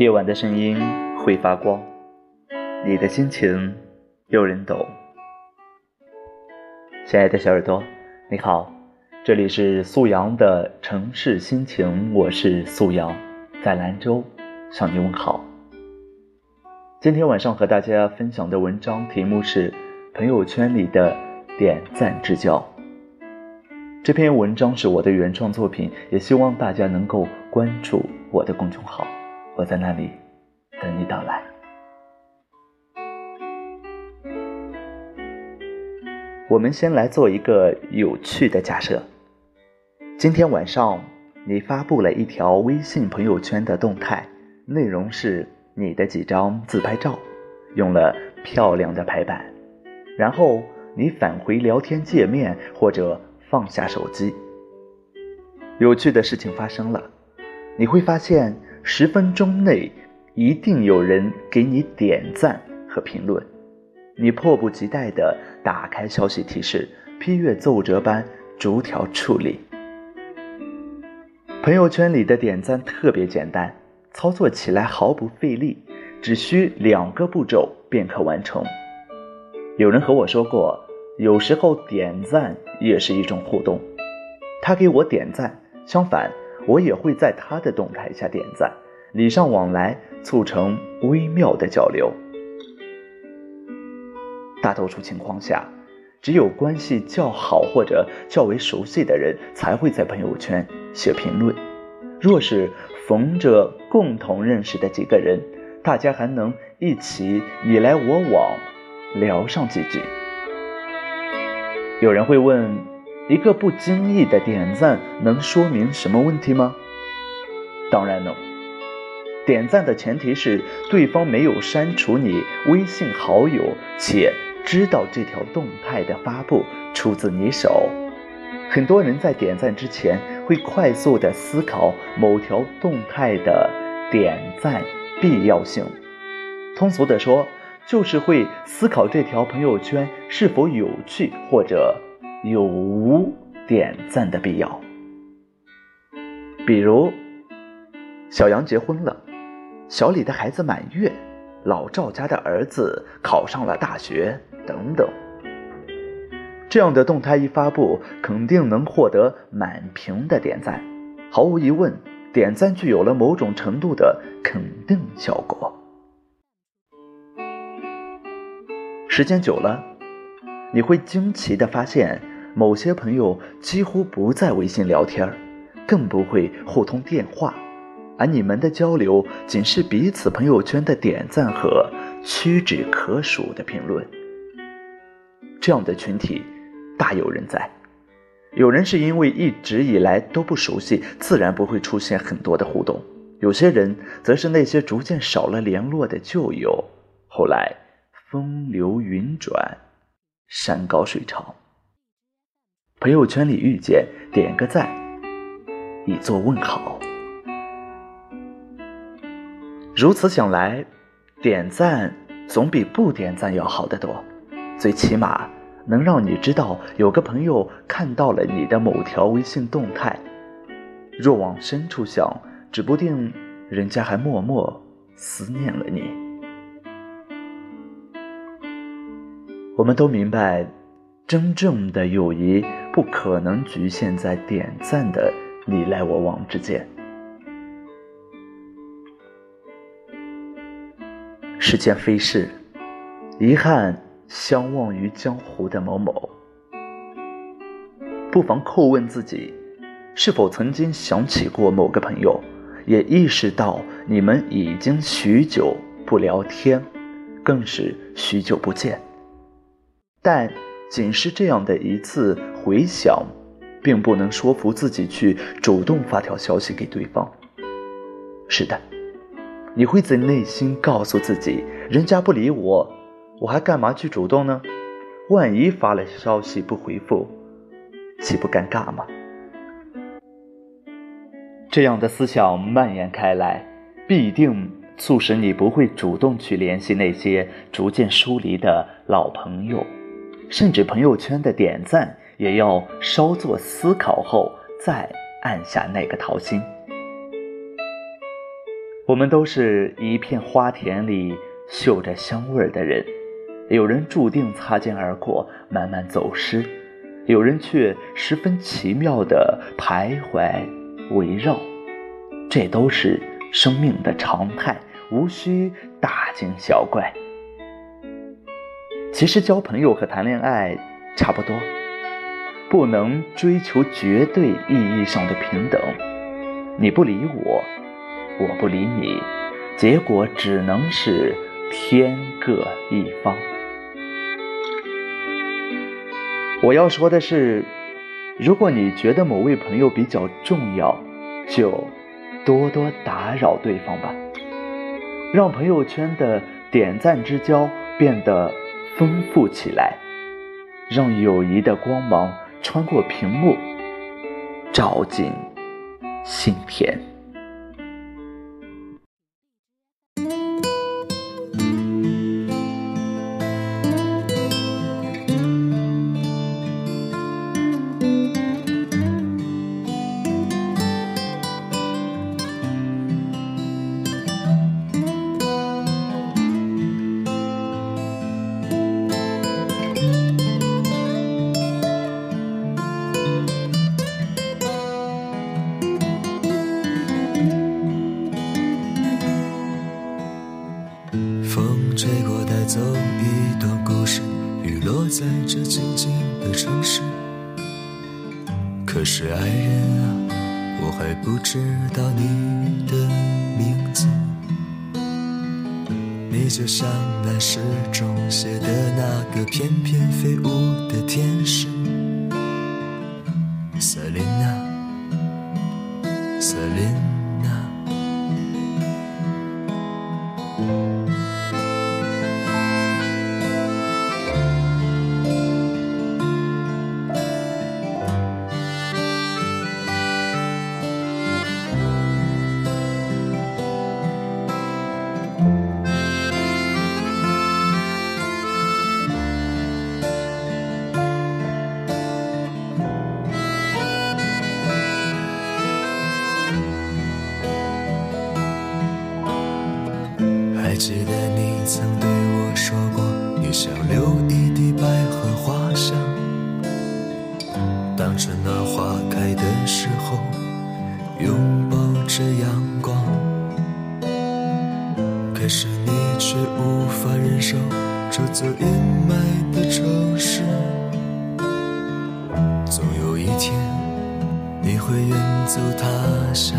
夜晚的声音会发光，你的心情有人懂。亲爱的小耳朵，你好，这里是素阳的城市心情，我是素阳，在兰州向你问好。今天晚上和大家分享的文章题目是《朋友圈里的点赞之交》。这篇文章是我的原创作品，也希望大家能够关注我的公众号，我在那里等你到来。我们先来做一个有趣的假设：今天晚上你发布了一条微信朋友圈的动态，内容是你的几张自拍照，用了漂亮的排版，然后你返回聊天界面或者。放下手机，有趣的事情发生了，你会发现十分钟内一定有人给你点赞和评论，你迫不及待地打开消息提示，批阅奏折般逐条处理。朋友圈里的点赞特别简单，操作起来毫不费力，只需两个步骤便可完成。有人和我说过。有时候点赞也是一种互动，他给我点赞，相反，我也会在他的动态下点赞，礼尚往来，促成微妙的交流。大多数情况下，只有关系较好或者较为熟悉的人才会在朋友圈写评论。若是逢着共同认识的几个人，大家还能一起你来我往，聊上几句。有人会问：一个不经意的点赞能说明什么问题吗？当然能。点赞的前提是对方没有删除你微信好友，且知道这条动态的发布出自你手。很多人在点赞之前会快速的思考某条动态的点赞必要性。通俗的说。就是会思考这条朋友圈是否有趣，或者有无点赞的必要。比如，小杨结婚了，小李的孩子满月，老赵家的儿子考上了大学，等等。这样的动态一发布，肯定能获得满屏的点赞。毫无疑问，点赞具有了某种程度的肯定效果。时间久了，你会惊奇的发现，某些朋友几乎不在微信聊天更不会互通电话，而你们的交流仅是彼此朋友圈的点赞和屈指可数的评论。这样的群体大有人在。有人是因为一直以来都不熟悉，自然不会出现很多的互动；有些人则是那些逐渐少了联络的旧友，后来。风流云转，山高水长。朋友圈里遇见，点个赞，以作问好。如此想来，点赞总比不点赞要好得多。最起码能让你知道有个朋友看到了你的某条微信动态。若往深处想，指不定人家还默默思念了你。我们都明白，真正的友谊不可能局限在点赞的你来我往之间。时间飞逝，遗憾相忘于江湖的某某，不妨叩问自己，是否曾经想起过某个朋友，也意识到你们已经许久不聊天，更是许久不见。但仅是这样的一次回想，并不能说服自己去主动发条消息给对方。是的，你会在内心告诉自己：人家不理我，我还干嘛去主动呢？万一发了消息不回复，岂不尴尬吗？这样的思想蔓延开来，必定促使你不会主动去联系那些逐渐疏离的老朋友。甚至朋友圈的点赞也要稍作思考后再按下那个桃心。我们都是一片花田里嗅着香味的人，有人注定擦肩而过，慢慢走失；有人却十分奇妙地徘徊围绕。这都是生命的常态，无需大惊小怪。其实交朋友和谈恋爱差不多，不能追求绝对意义上的平等。你不理我。我不理你，结果只能是天各一方。我要说的是，如果你觉得某位朋友比较重要，就多多打扰对方吧，让朋友圈的点赞之交变得丰富起来，让友谊的光芒穿过屏幕，照进心田。带走一段故事，雨落在这静静的城市，可是爱人啊，我还不知道你的名字。你就像那诗中写的那个翩翩飞舞的天使，瑟琳娜，瑟琳。记得你曾对我说过，你想留一滴百合花香，当春暖花开的时候，拥抱着阳光。可是你却无法忍受这座阴霾的城市，总有一天你会远走他乡。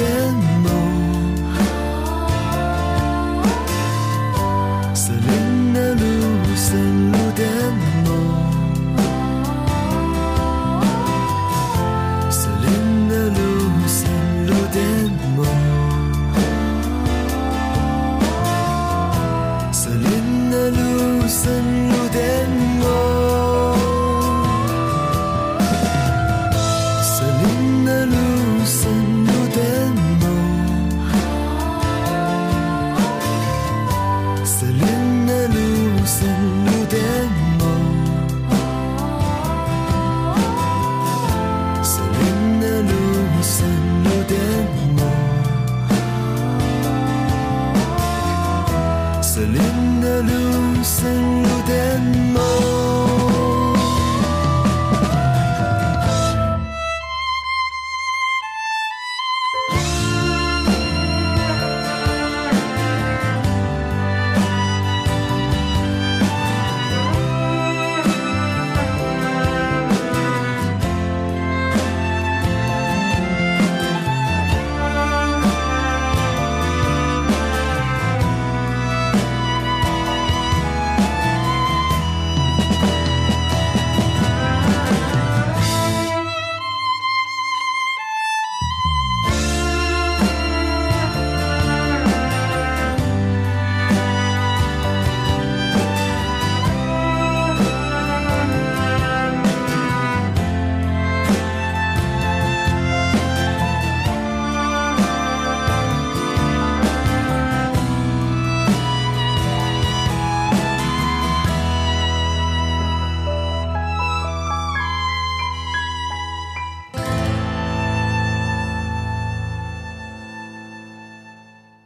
眼眸。森林的路，森路的梦。森林的路，森路的梦。森林的路，森路。